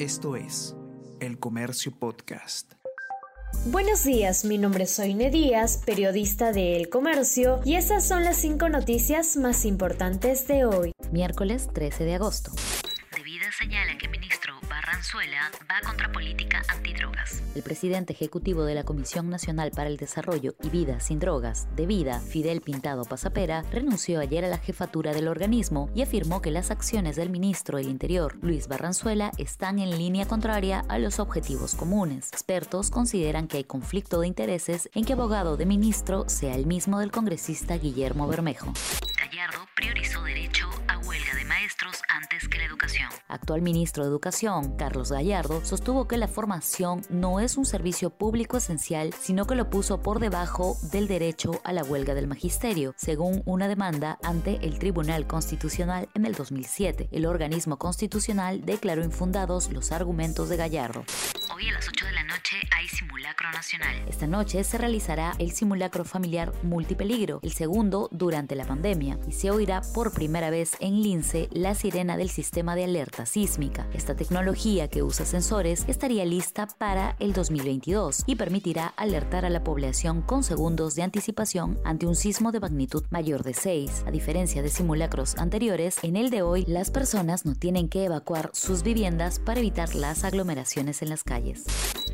Esto es El Comercio Podcast. Buenos días, mi nombre es Soine Díaz, periodista de El Comercio, y esas son las cinco noticias más importantes de hoy. Miércoles 13 de agosto. Vida señala que Venezuela va contra política antidrogas. El presidente ejecutivo de la Comisión Nacional para el Desarrollo y Vida sin Drogas, de Vida, Fidel Pintado Pasapera, renunció ayer a la jefatura del organismo y afirmó que las acciones del ministro del Interior, Luis Barranzuela, están en línea contraria a los objetivos comunes. Expertos consideran que hay conflicto de intereses en que abogado de ministro sea el mismo del congresista Guillermo Bermejo. Gallardo priorizó derecho a huelga de antes que la educación. Actual ministro de Educación, Carlos Gallardo, sostuvo que la formación no es un servicio público esencial, sino que lo puso por debajo del derecho a la huelga del magisterio, según una demanda ante el Tribunal Constitucional en el 2007. El organismo constitucional declaró infundados los argumentos de Gallardo. Hoy a las 8 de la noche hay simulacro nacional. Esta noche se realizará el simulacro familiar multipeligro, el segundo durante la pandemia, y se oirá por primera vez en Lince la sirena del sistema de alerta sísmica. Esta tecnología que usa sensores estaría lista para el 2022 y permitirá alertar a la población con segundos de anticipación ante un sismo de magnitud mayor de 6. A diferencia de simulacros anteriores, en el de hoy las personas no tienen que evacuar sus viviendas para evitar las aglomeraciones en las calles.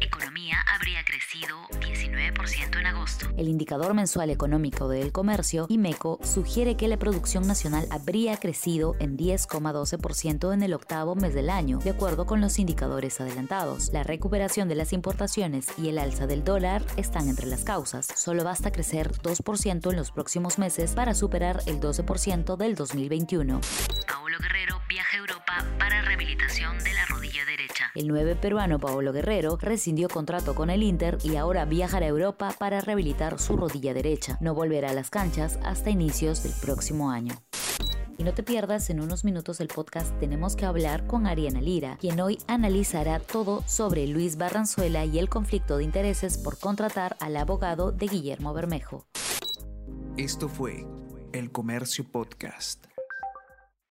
Economía habría crecido 19% en agosto. El indicador mensual económico del comercio, IMECO, sugiere que la producción nacional habría crecido en 10,12% en el octavo mes del año, de acuerdo con los indicadores adelantados. La recuperación de las importaciones y el alza del dólar están entre las causas. Solo basta crecer 2% en los próximos meses para superar el 12% del 2021. Paulo Guerrero viaja a Europa para rehabilitación El 9 peruano Paolo Guerrero rescindió contrato con el Inter y ahora viajará a Europa para rehabilitar su rodilla derecha. No volverá a las canchas hasta inicios del próximo año. Y no te pierdas en unos minutos el podcast Tenemos que hablar con Ariana Lira, quien hoy analizará todo sobre Luis Barranzuela y el conflicto de intereses por contratar al abogado de Guillermo Bermejo. Esto fue El Comercio Podcast.